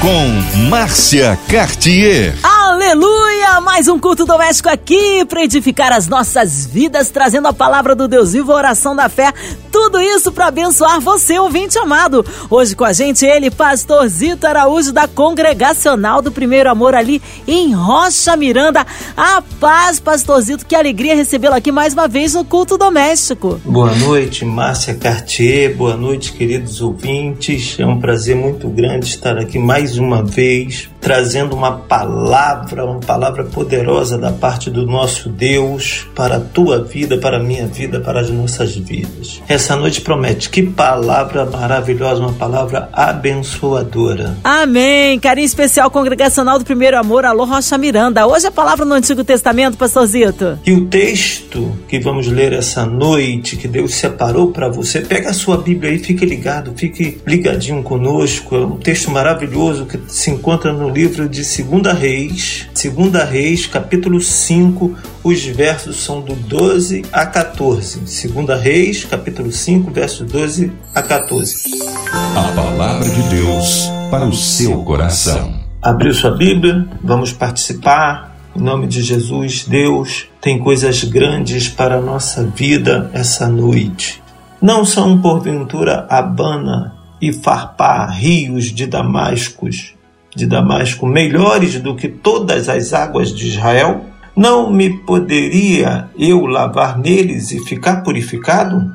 Com Márcia Cartier. Aleluia! Mais um culto doméstico aqui para edificar as nossas vidas, trazendo a palavra do Deus vivo, a oração da fé. Tudo isso para abençoar você, ouvinte amado. Hoje com a gente ele, pastor Zito Araújo da Congregacional do Primeiro Amor ali em Rocha Miranda. A paz, pastor Zito, que alegria recebê-lo aqui mais uma vez no culto doméstico. Boa noite, Márcia Cartier. Boa noite, queridos ouvintes. É um prazer muito grande estar aqui mais uma vez trazendo uma palavra, uma palavra poderosa da parte do nosso Deus para a tua vida, para a minha vida, para as nossas vidas. Essa noite promete que palavra maravilhosa, uma palavra abençoadora. Amém. Carinho especial congregacional do Primeiro Amor, Alô Rocha Miranda. Hoje a palavra no Antigo Testamento, pastorzito. E o texto que vamos ler essa noite, que Deus separou para você, pega a sua Bíblia e fique ligado, fique ligadinho conosco. É um texto maravilhoso que se encontra no livro de Segunda Reis, Segunda Reis, capítulo 5, os versos são do 12 a 14. Segunda Reis, capítulo 5, versos 12 a 14. A palavra de Deus para o seu coração. Abriu sua Bíblia, vamos participar. Em nome de Jesus, Deus tem coisas grandes para a nossa vida essa noite. Não são porventura Abana e Farpá, rios de Damascus, de Damasco melhores do que todas as águas de Israel? Não me poderia eu lavar neles e ficar purificado?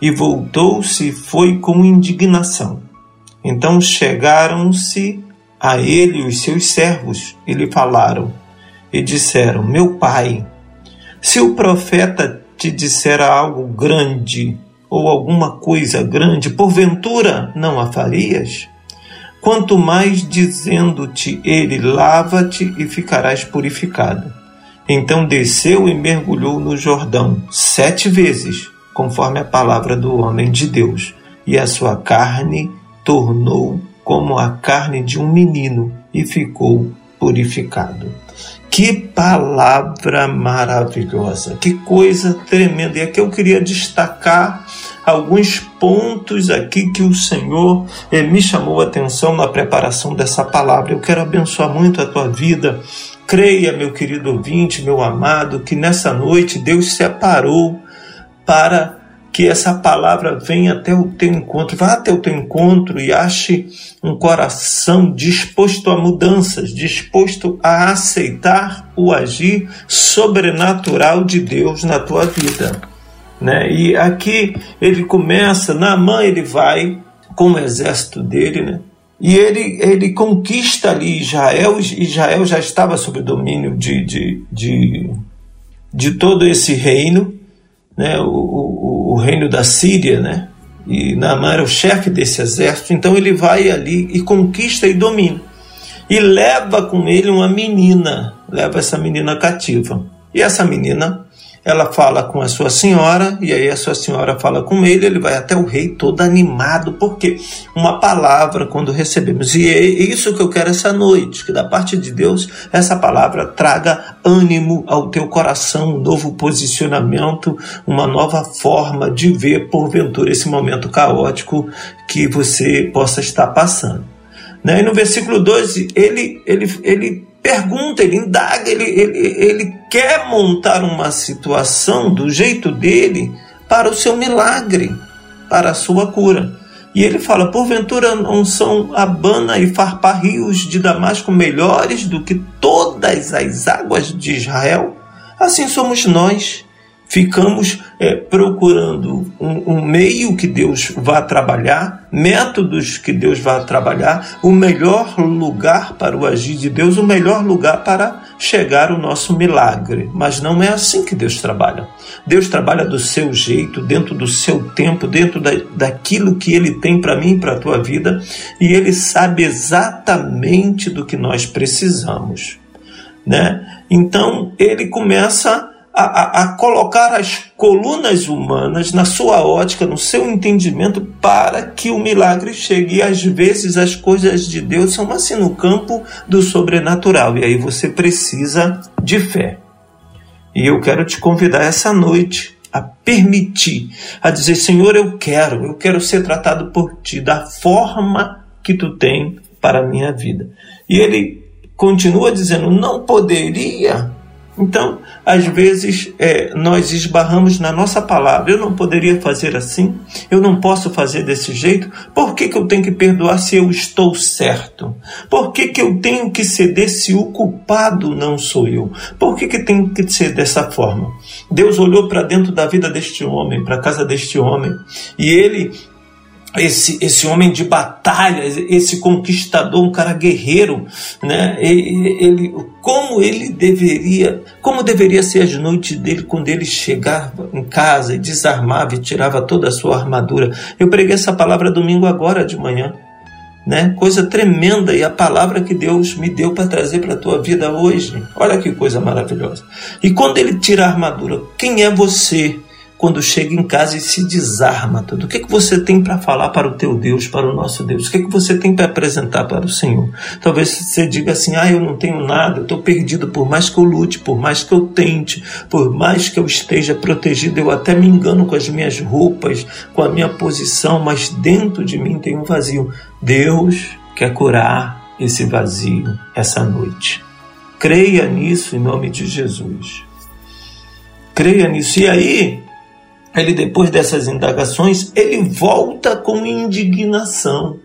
E voltou-se e foi com indignação. Então chegaram-se a ele os seus servos e lhe falaram e disseram: Meu pai, se o profeta te disser algo grande ou alguma coisa grande, porventura não a farias? Quanto mais dizendo-te ele: lava-te e ficarás purificado. Então desceu e mergulhou no Jordão sete vezes, conforme a palavra do homem de Deus, e a sua carne tornou como a carne de um menino e ficou purificado. Que palavra maravilhosa, que coisa tremenda. E aqui eu queria destacar alguns pontos aqui que o Senhor eh, me chamou a atenção na preparação dessa palavra. Eu quero abençoar muito a tua vida. Creia, meu querido ouvinte, meu amado, que nessa noite Deus separou para que essa palavra venha até o teu encontro, vá até o teu encontro e ache um coração disposto a mudanças, disposto a aceitar o agir sobrenatural de Deus na tua vida. Né? E aqui ele começa, Naamã ele vai com o exército dele, né? E ele, ele conquista ali Israel, Israel já estava sob domínio de, de, de, de todo esse reino, né? o, o, o reino da Síria, né? e Naamã era o chefe desse exército, então ele vai ali e conquista e domina. E leva com ele uma menina, leva essa menina cativa. E essa menina ela fala com a sua senhora, e aí a sua senhora fala com ele, ele vai até o rei todo animado, porque uma palavra quando recebemos, e é isso que eu quero essa noite, que da parte de Deus essa palavra traga ânimo ao teu coração, um novo posicionamento, uma nova forma de ver porventura esse momento caótico que você possa estar passando. Né? E no versículo 12, ele, ele, ele pergunta, ele indaga, ele, ele, ele quer montar uma situação do jeito dele para o seu milagre, para a sua cura. E ele fala: porventura não são Abana e Farpá rios de Damasco melhores do que todas as águas de Israel? Assim somos nós ficamos é, procurando um, um, meio que Deus vá trabalhar, métodos que Deus vá trabalhar, o melhor lugar para o agir de Deus, o melhor lugar para chegar o nosso milagre. Mas não é assim que Deus trabalha. Deus trabalha do seu jeito, dentro do seu tempo, dentro da, daquilo que Ele tem para mim e para a tua vida, e Ele sabe exatamente do que nós precisamos. Né? Então ele começa a, a, colocar as colunas humanas na sua ótica, no seu entendimento, para que o milagre chegue. E às vezes as coisas de Deus são assim no campo do sobrenatural. E aí você precisa de fé. E eu quero te convidar essa noite a permitir, a dizer: Senhor, eu quero, eu quero ser tratado por ti da forma que tu tem para a minha vida. E ele continua dizendo: não poderia então, às vezes, é, nós esbarramos na nossa palavra. Eu não poderia fazer assim, eu não posso fazer desse jeito. Por que, que eu tenho que perdoar se eu estou certo? Por que, que eu tenho que ceder se o culpado não sou eu? Por que, que tem que ser dessa forma? Deus olhou para dentro da vida deste homem, para a casa deste homem, e ele esse, esse homem de batalha, esse conquistador, um cara guerreiro, né? Ele, ele, como ele deveria, como deveria ser as noites dele quando ele chegava em casa e desarmava e tirava toda a sua armadura. Eu preguei essa palavra domingo agora de manhã, né? Coisa tremenda e a palavra que Deus me deu para trazer para a tua vida hoje. Olha que coisa maravilhosa. E quando ele tira a armadura, quem é você? Quando chega em casa e se desarma tudo. O que, é que você tem para falar para o teu Deus, para o nosso Deus? O que, é que você tem para apresentar para o Senhor? Talvez você diga assim: ah, eu não tenho nada, eu estou perdido, por mais que eu lute, por mais que eu tente, por mais que eu esteja protegido, eu até me engano com as minhas roupas, com a minha posição, mas dentro de mim tem um vazio. Deus quer curar esse vazio essa noite. Creia nisso em nome de Jesus. Creia nisso. E aí, ele depois dessas indagações, ele volta com indignação.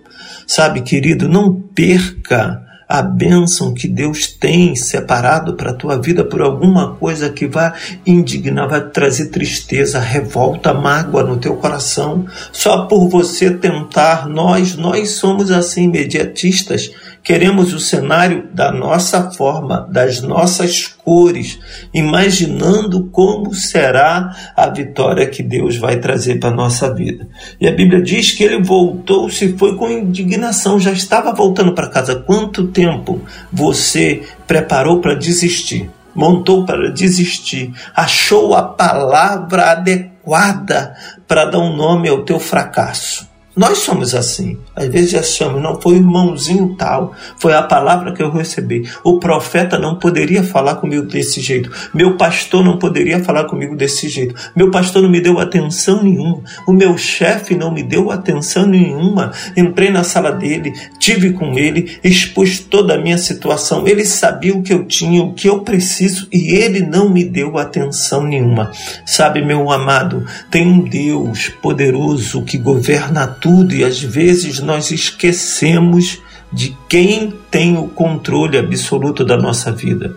Sabe, querido, não perca a bênção que Deus tem separado para a tua vida por alguma coisa que vai indignar, vai trazer tristeza, revolta, mágoa no teu coração, só por você tentar. Nós, nós somos assim, imediatistas Queremos o cenário da nossa forma, das nossas cores, imaginando como será a vitória que Deus vai trazer para a nossa vida. E a Bíblia diz que ele voltou, se foi com indignação, já estava voltando para casa. Quanto tempo você preparou para desistir? Montou para desistir, achou a palavra adequada para dar um nome ao teu fracasso. Nós somos assim. Às vezes achamos, não foi o irmãozinho tal, foi a palavra que eu recebi. O profeta não poderia falar comigo desse jeito. Meu pastor não poderia falar comigo desse jeito. Meu pastor não me deu atenção nenhuma. O meu chefe não me deu atenção nenhuma. Entrei na sala dele, tive com ele, expus toda a minha situação. Ele sabia o que eu tinha, o que eu preciso e ele não me deu atenção nenhuma. Sabe, meu amado, tem um Deus poderoso que governa tudo e às vezes nós esquecemos de quem tem o controle absoluto da nossa vida.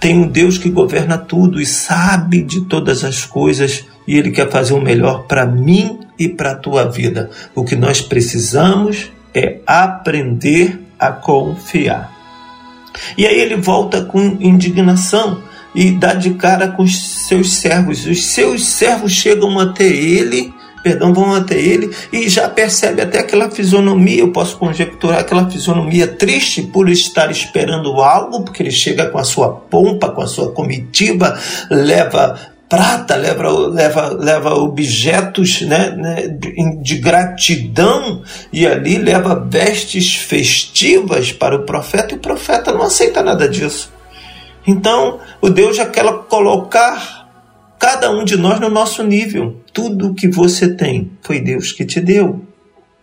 Tem um Deus que governa tudo e sabe de todas as coisas e Ele quer fazer o melhor para mim e para a tua vida. O que nós precisamos é aprender a confiar. E aí ele volta com indignação e dá de cara com os seus servos. Os seus servos chegam até ele perdão, vão até ele e já percebe até aquela fisionomia, eu posso conjecturar aquela fisionomia triste por estar esperando algo, porque ele chega com a sua pompa, com a sua comitiva, leva prata, leva, leva, leva objetos né, né, de gratidão e ali leva vestes festivas para o profeta e o profeta não aceita nada disso. Então, o Deus já quer colocar cada um de nós no nosso nível. Tudo que você tem foi Deus que te deu.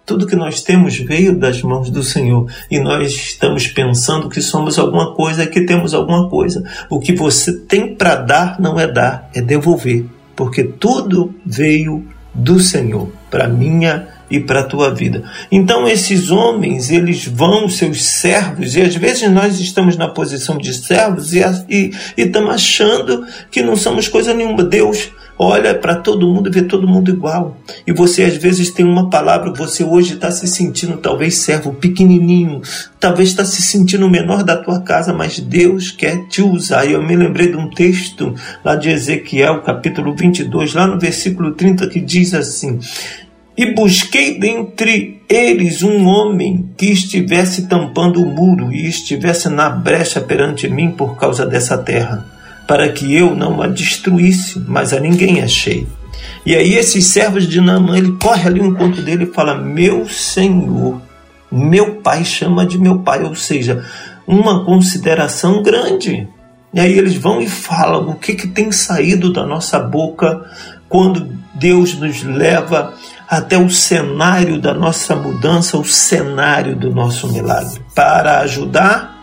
Tudo que nós temos veio das mãos do Senhor e nós estamos pensando que somos alguma coisa, que temos alguma coisa. O que você tem para dar não é dar, é devolver, porque tudo veio do Senhor para minha e para a tua vida. Então esses homens, eles vão, seus servos, e às vezes nós estamos na posição de servos e, e, e estamos achando que não somos coisa nenhuma. Deus olha para todo mundo e vê todo mundo igual. E você às vezes tem uma palavra, você hoje está se sentindo talvez servo pequenininho, talvez está se sentindo o menor da tua casa, mas Deus quer te usar. E eu me lembrei de um texto lá de Ezequiel, capítulo 22, lá no versículo 30, que diz assim: e busquei dentre eles um homem que estivesse tampando o muro e estivesse na brecha perante mim por causa dessa terra, para que eu não a destruísse, mas a ninguém achei. E aí esses servos de Naamã, ele corre ali um encontro dele e fala: "Meu Senhor, meu pai chama de meu pai", ou seja, uma consideração grande. E aí eles vão e falam o que, que tem saído da nossa boca quando Deus nos leva até o cenário da nossa mudança, o cenário do nosso milagre, para ajudar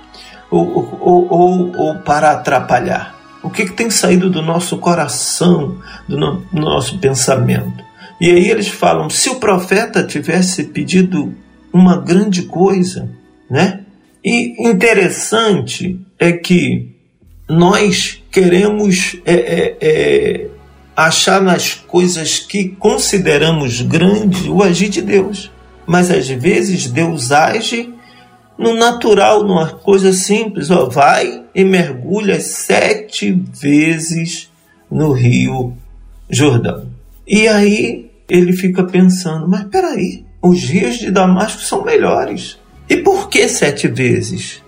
ou, ou, ou, ou para atrapalhar. O que, que tem saído do nosso coração, do, no, do nosso pensamento? E aí eles falam: se o profeta tivesse pedido uma grande coisa, né? E interessante é que nós queremos é, é, é, achar nas coisas que consideramos grandes o agir de Deus. Mas às vezes Deus age no natural, numa coisa simples. Ó, vai e mergulha sete vezes no rio Jordão. E aí ele fica pensando: mas peraí, os rios de Damasco são melhores. E por que sete vezes?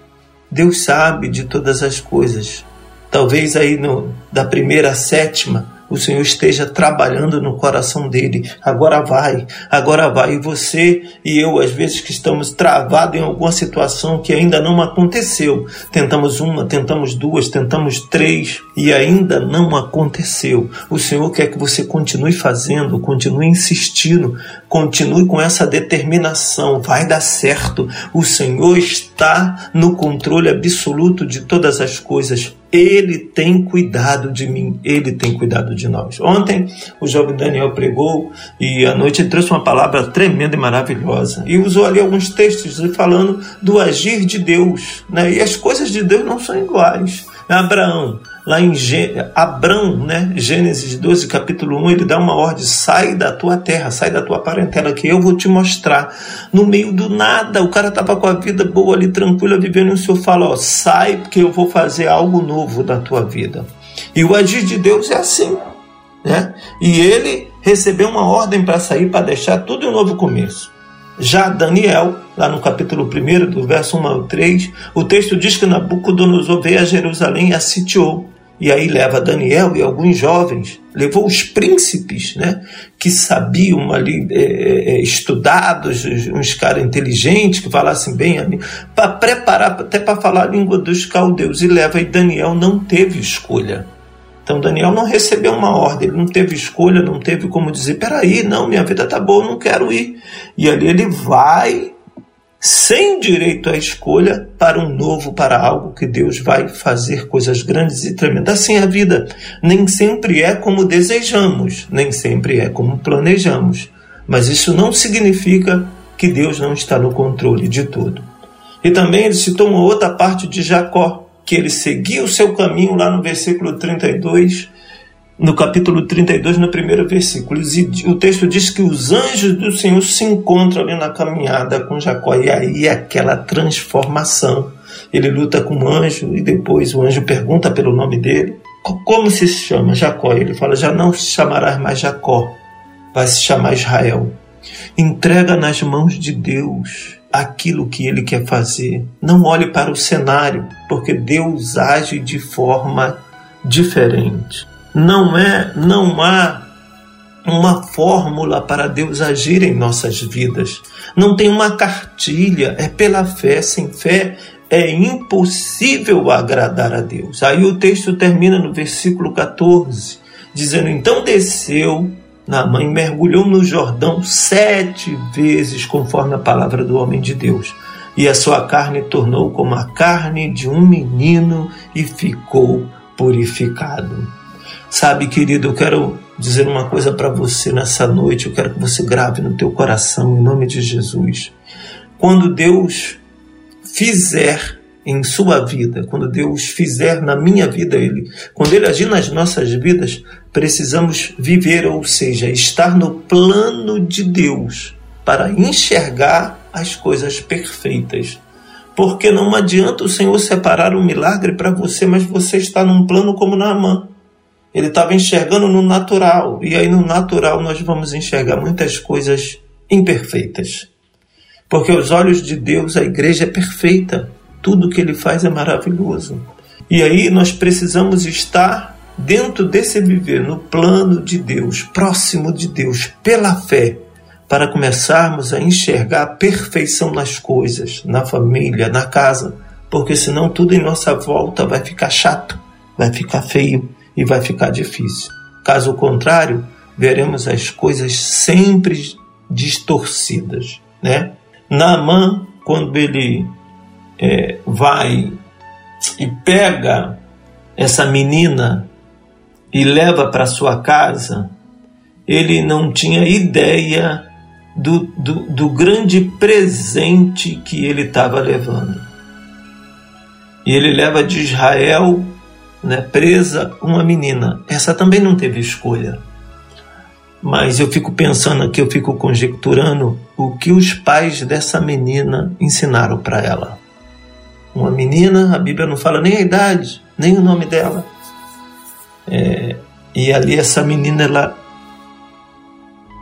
Deus sabe de todas as coisas. Talvez aí no, da primeira à sétima o Senhor esteja trabalhando no coração dele. Agora vai, agora vai. E você e eu, às vezes que estamos travados em alguma situação que ainda não aconteceu. Tentamos uma, tentamos duas, tentamos três e ainda não aconteceu. O Senhor quer que você continue fazendo, continue insistindo, continue com essa determinação. Vai dar certo. O Senhor está no controle absoluto de todas as coisas. Ele tem cuidado de mim, ele tem cuidado de nós. Ontem o jovem Daniel pregou e à noite trouxe uma palavra tremenda e maravilhosa e usou ali alguns textos falando do agir de Deus, né? E as coisas de Deus não são iguais. Abraão, lá em Abrão, né? Gênesis 12, capítulo 1, ele dá uma ordem: sai da tua terra, sai da tua parentela, que eu vou te mostrar. No meio do nada, o cara estava com a vida boa ali, tranquila, vivendo, e o Senhor fala: ó, sai, porque eu vou fazer algo novo da tua vida. E o agir de Deus é assim, né? E ele recebeu uma ordem para sair, para deixar tudo em um novo começo. Já Daniel, lá no capítulo 1, do verso 1 ao 3, o texto diz que Nabucodonosor veio a Jerusalém e a sitiou. E aí leva Daniel e alguns jovens, levou os príncipes, né, que sabiam ali, é, é, é estudados, uns caras inteligentes, que falassem bem ali, para preparar até para falar a língua dos caldeus. E leva, e Daniel não teve escolha. Então Daniel não recebeu uma ordem, ele não teve escolha, não teve como dizer, peraí, não, minha vida tá boa, não quero ir. E ali ele vai sem direito à escolha para um novo, para algo que Deus vai fazer coisas grandes e tremendas. Assim a vida nem sempre é como desejamos, nem sempre é como planejamos. Mas isso não significa que Deus não está no controle de tudo. E também ele citou uma outra parte de Jacó, que ele seguia o seu caminho lá no versículo 32, no capítulo 32, no primeiro versículo. E o texto diz que os anjos do Senhor se encontram ali na caminhada com Jacó, e aí é aquela transformação. Ele luta com o anjo e depois o anjo pergunta pelo nome dele. Como se chama Jacó? Ele fala: Já não se chamarás mais Jacó, vai se chamar Israel. Entrega nas mãos de Deus aquilo que ele quer fazer. Não olhe para o cenário, porque Deus age de forma diferente. Não é, não há uma fórmula para Deus agir em nossas vidas. Não tem uma cartilha, é pela fé. Sem fé é impossível agradar a Deus. Aí o texto termina no versículo 14, dizendo: Então desceu Naamã e mergulhou no Jordão sete vezes, conforme a palavra do homem de Deus. E a sua carne tornou como a carne de um menino e ficou purificado. Sabe, querido, eu quero dizer uma coisa para você nessa noite, eu quero que você grave no teu coração, em nome de Jesus. Quando Deus fizer em sua vida, quando Deus fizer na minha vida, ele, quando ele agir nas nossas vidas, precisamos viver, ou seja, estar no plano de Deus para enxergar as coisas perfeitas. Porque não adianta o Senhor separar um milagre para você, mas você está num plano como Naamã. Ele estava enxergando no natural, e aí no natural nós vamos enxergar muitas coisas imperfeitas. Porque aos olhos de Deus a igreja é perfeita tudo que ele faz é maravilhoso. E aí nós precisamos estar dentro desse viver, no plano de Deus, próximo de Deus, pela fé, para começarmos a enxergar a perfeição nas coisas, na família, na casa, porque senão tudo em nossa volta vai ficar chato, vai ficar feio e vai ficar difícil. Caso contrário, veremos as coisas sempre distorcidas, né? Naamã, quando ele é, vai e pega essa menina e leva para sua casa, ele não tinha ideia do, do, do grande presente que ele estava levando. E ele leva de Israel né, presa uma menina. Essa também não teve escolha. Mas eu fico pensando aqui, eu fico conjecturando o que os pais dessa menina ensinaram para ela. Uma menina, a Bíblia não fala nem a idade, nem o nome dela. É, e ali essa menina, ela,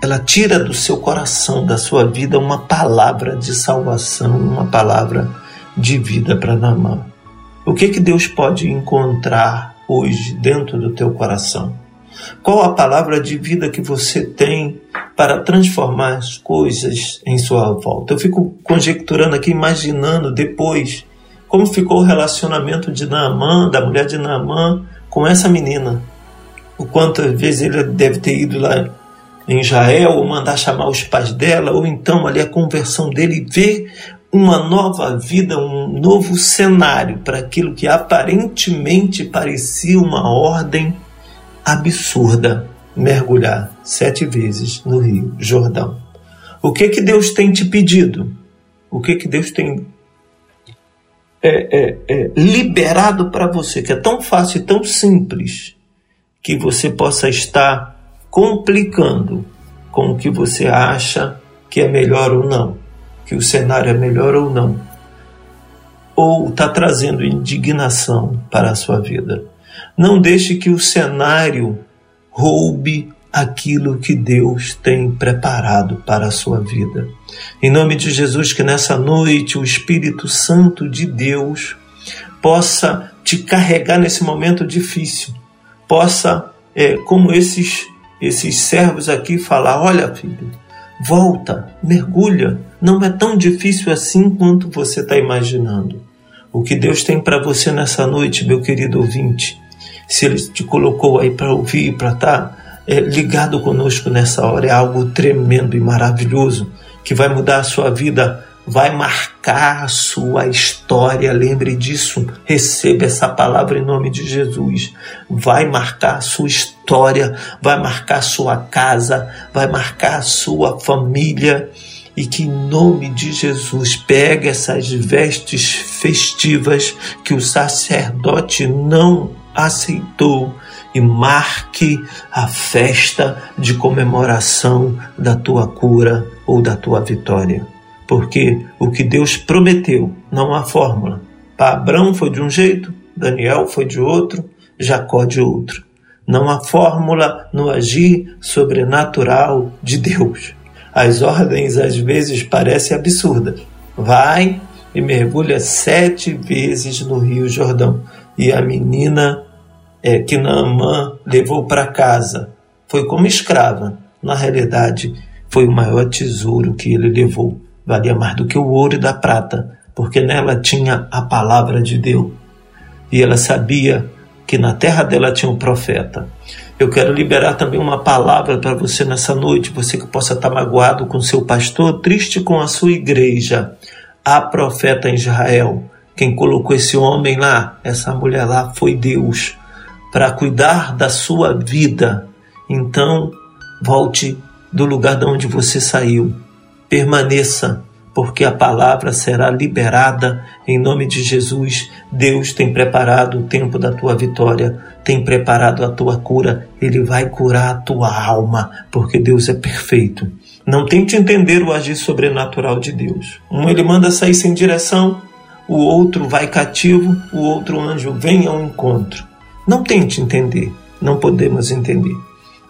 ela tira do seu coração, da sua vida, uma palavra de salvação, uma palavra de vida para Namã. O que, que Deus pode encontrar hoje dentro do teu coração? Qual a palavra de vida que você tem para transformar as coisas em sua volta? Eu fico conjecturando aqui, imaginando depois como ficou o relacionamento de Naamã, da mulher de Naamã, com essa menina. O quantas vezes ele deve ter ido lá em Israel, ou mandar chamar os pais dela, ou então ali a conversão dele e ver uma nova vida, um novo cenário para aquilo que aparentemente parecia uma ordem absurda mergulhar sete vezes no Rio Jordão. O que que Deus tem te pedido? O que que Deus tem é, é, é, liberado para você, que é tão fácil e tão simples que você possa estar complicando com o que você acha que é melhor ou não que o cenário é melhor ou não, ou está trazendo indignação para a sua vida. Não deixe que o cenário roube aquilo que Deus tem preparado para a sua vida. Em nome de Jesus, que nessa noite o Espírito Santo de Deus possa te carregar nesse momento difícil, possa, é, como esses, esses servos aqui, falar: olha, filho, volta, mergulha, não é tão difícil assim quanto você está imaginando. O que Deus tem para você nessa noite, meu querido ouvinte, se Ele te colocou aí para ouvir, para estar tá, é, ligado conosco nessa hora, é algo tremendo e maravilhoso que vai mudar a sua vida vai marcar a sua história. Lembre disso. Receba essa palavra em nome de Jesus. Vai marcar a sua história, vai marcar a sua casa, vai marcar a sua família. E que em nome de Jesus pegue essas vestes festivas que o sacerdote não aceitou e marque a festa de comemoração da tua cura ou da tua vitória porque o que Deus prometeu não há fórmula. Para Abraão foi de um jeito, Daniel foi de outro, Jacó de outro. Não há fórmula no agir sobrenatural de Deus. As ordens às vezes parecem absurdas. Vai e mergulha sete vezes no Rio Jordão. E a menina é, que Naamã levou para casa foi como escrava. Na realidade, foi o maior tesouro que ele levou valia mais do que o ouro e da prata, porque nela tinha a palavra de Deus. E ela sabia que na terra dela tinha um profeta. Eu quero liberar também uma palavra para você nessa noite, você que possa estar magoado com seu pastor, triste com a sua igreja. Há profeta em Israel. Quem colocou esse homem lá, essa mulher lá, foi Deus, para cuidar da sua vida. Então, volte do lugar de onde você saiu permaneça, porque a palavra será liberada em nome de Jesus. Deus tem preparado o tempo da tua vitória, tem preparado a tua cura, ele vai curar a tua alma, porque Deus é perfeito. Não tente entender o agir sobrenatural de Deus. Um ele manda sair sem direção, o outro vai cativo, o outro anjo vem ao encontro. Não tente entender, não podemos entender.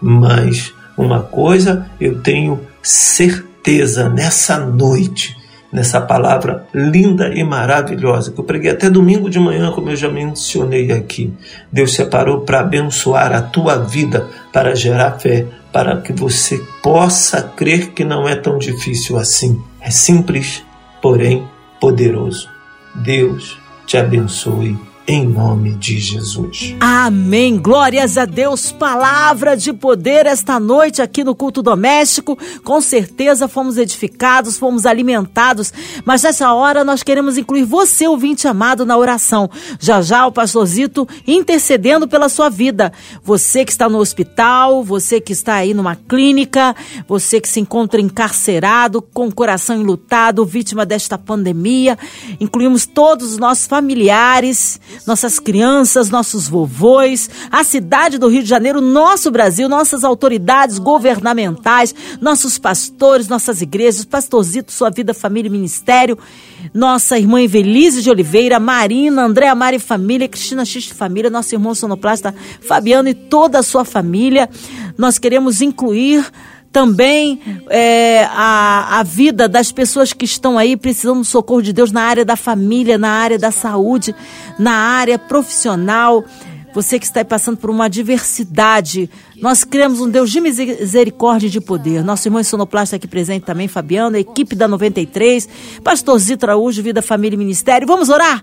Mas uma coisa eu tenho certeza nessa noite, nessa palavra linda e maravilhosa, que eu preguei até domingo de manhã, como eu já mencionei aqui. Deus separou para abençoar a tua vida, para gerar fé, para que você possa crer que não é tão difícil assim. É simples, porém poderoso. Deus te abençoe em nome de Jesus. Amém. Glórias a Deus. Palavra de poder esta noite aqui no culto doméstico. Com certeza fomos edificados, fomos alimentados, mas nessa hora nós queremos incluir você, ouvinte amado, na oração. Já já o pastorzito intercedendo pela sua vida. Você que está no hospital, você que está aí numa clínica, você que se encontra encarcerado, com o coração enlutado, vítima desta pandemia. Incluímos todos os nossos familiares nossas crianças, nossos vovôs, a cidade do Rio de Janeiro, nosso Brasil, nossas autoridades governamentais, nossos pastores, nossas igrejas, Pastorzito, Sua Vida, Família e Ministério, nossa irmã Evelise de Oliveira, Marina, Andréa Mari Família, Cristina X Família, nosso irmão sonoplasta Fabiano e toda a sua família. Nós queremos incluir também é, a, a vida das pessoas que estão aí precisando do socorro de Deus na área da família, na área da saúde, na área profissional. Você que está passando por uma adversidade, nós criamos um Deus de misericórdia e de poder. Nosso irmão sonoplasta aqui presente também, Fabiano, a equipe da 93, Pastor Zito Araújo, Vida, Família e Ministério. Vamos orar?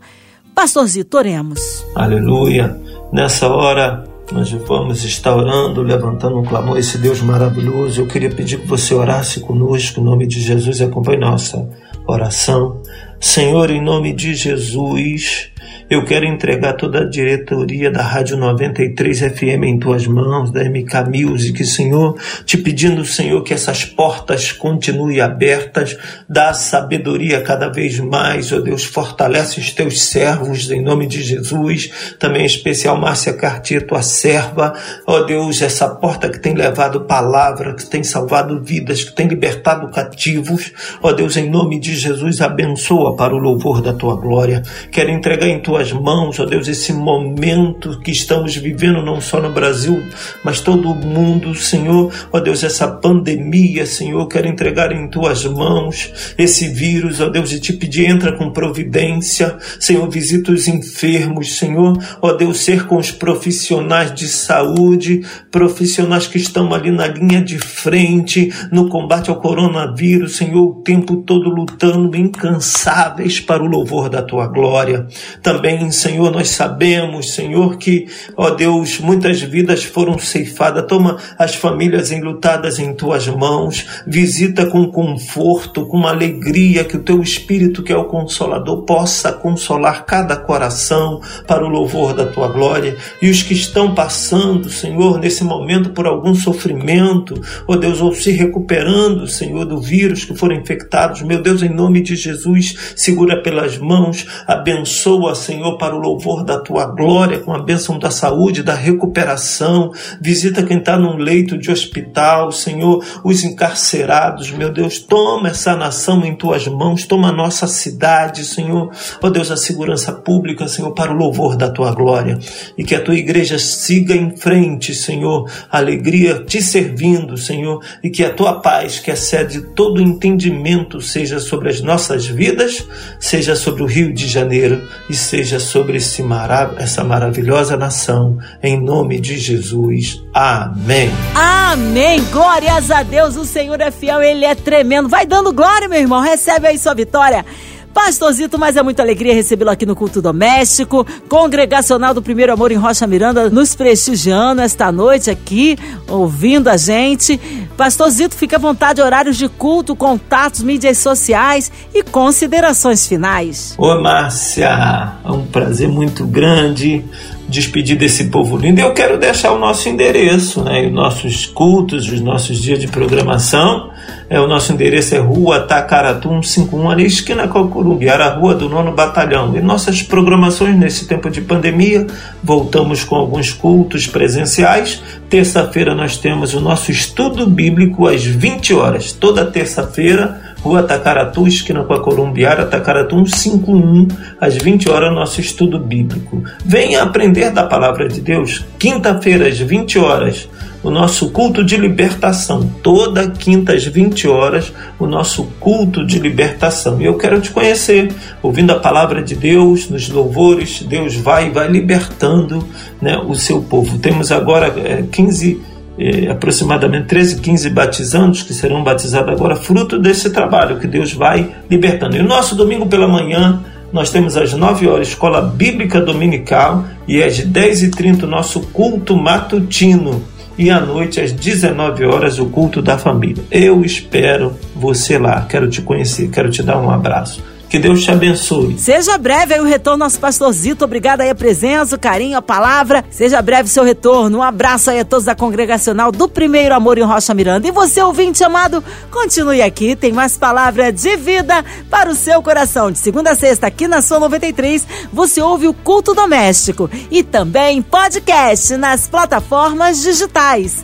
Pastor Zito, oremos. Aleluia. Nessa hora, nós vamos estar orando, levantando um clamor esse Deus maravilhoso. Eu queria pedir que você orasse conosco em nome de Jesus e acompanhe nossa oração. Senhor, em nome de Jesus, eu quero entregar toda a diretoria da Rádio 93 FM em tuas mãos, da MK Music, Senhor, te pedindo, Senhor, que essas portas continuem abertas, dá sabedoria cada vez mais, ó oh Deus, fortalece os teus servos em nome de Jesus, também em especial Márcia Cartier, tua serva, ó oh Deus, essa porta que tem levado palavra, que tem salvado vidas, que tem libertado cativos, ó oh Deus, em nome de Jesus, abençoa para o louvor da tua glória. Quero entregar em tuas mãos, ó Deus, esse momento que estamos vivendo, não só no Brasil, mas todo o mundo, Senhor, ó Deus, essa pandemia, Senhor, quero entregar em tuas mãos esse vírus, ó Deus, e te pedir, entra com providência, Senhor, visita os enfermos, Senhor, ó Deus, ser com os profissionais de saúde, profissionais que estão ali na linha de frente no combate ao coronavírus, Senhor, o tempo todo lutando, incansáveis para o louvor da tua glória. Também também, Senhor, nós sabemos, Senhor, que, ó Deus, muitas vidas foram ceifadas. Toma as famílias enlutadas em tuas mãos, visita com conforto, com alegria, que o teu Espírito, que é o Consolador, possa consolar cada coração para o louvor da tua glória. E os que estão passando, Senhor, nesse momento por algum sofrimento, ó Deus, ou se recuperando, Senhor, do vírus que foram infectados, meu Deus, em nome de Jesus, segura pelas mãos, abençoa, Senhor Senhor, para o louvor da tua glória, com a bênção da saúde, da recuperação. Visita quem está num leito de hospital, Senhor, os encarcerados, meu Deus. Toma essa nação em tuas mãos, toma a nossa cidade, Senhor. Ó oh, Deus, a segurança pública, Senhor, para o louvor da tua glória. E que a tua igreja siga em frente, Senhor. Alegria te servindo, Senhor. E que a tua paz, que excede todo entendimento, seja sobre as nossas vidas, seja sobre o Rio de Janeiro e seja sobre marav essa maravilhosa nação, em nome de Jesus. Amém. Amém. Glórias a Deus, o Senhor é fiel, ele é tremendo. Vai dando glória, meu irmão, recebe aí sua vitória. Pastorzito, mas é muita alegria recebê-lo aqui no culto doméstico, congregacional do Primeiro Amor em Rocha Miranda, nos prestigiando esta noite aqui, ouvindo a gente. Pastorzito, fica à vontade, horários de culto, contatos, mídias sociais e considerações finais. Ô Márcia, é um prazer muito grande despedir desse povo lindo. Eu quero deixar o nosso endereço, né? Os nossos cultos, os nossos dias de programação. É, o nosso endereço é Rua Tacaratu 151, ali esquina com a Corumbiara, Rua do Nono Batalhão. E nossas programações nesse tempo de pandemia, voltamos com alguns cultos presenciais. Terça-feira nós temos o nosso estudo bíblico às 20 horas. Toda terça-feira Rua Tacaratu, esquina com a Tacaratu 151, às 20 horas, nosso estudo bíblico. Venha aprender da palavra de Deus. Quinta-feira, às 20 horas, o nosso culto de libertação. Toda quinta, às 20 horas, o nosso culto de libertação. E eu quero te conhecer, ouvindo a palavra de Deus, nos louvores, Deus vai vai libertando né, o seu povo. Temos agora é, 15 eh, aproximadamente 13, 15 batizandos que serão batizados agora, fruto desse trabalho que Deus vai libertando. E o nosso domingo pela manhã, nós temos às 9 horas Escola Bíblica Dominical e às 10h30 o nosso culto matutino. E à noite, às 19 horas, o culto da família. Eu espero você lá. Quero te conhecer, quero te dar um abraço. Que Deus te abençoe. Seja breve aí o retorno, nosso pastorzito. Obrigado aí a presença, o carinho, a palavra. Seja breve seu retorno. Um abraço aí a todos da congregacional do Primeiro Amor em Rocha Miranda. E você, ouvinte amado, continue aqui. Tem mais palavra de vida para o seu coração. De segunda a sexta, aqui na sua 93, você ouve o culto doméstico e também podcast nas plataformas digitais.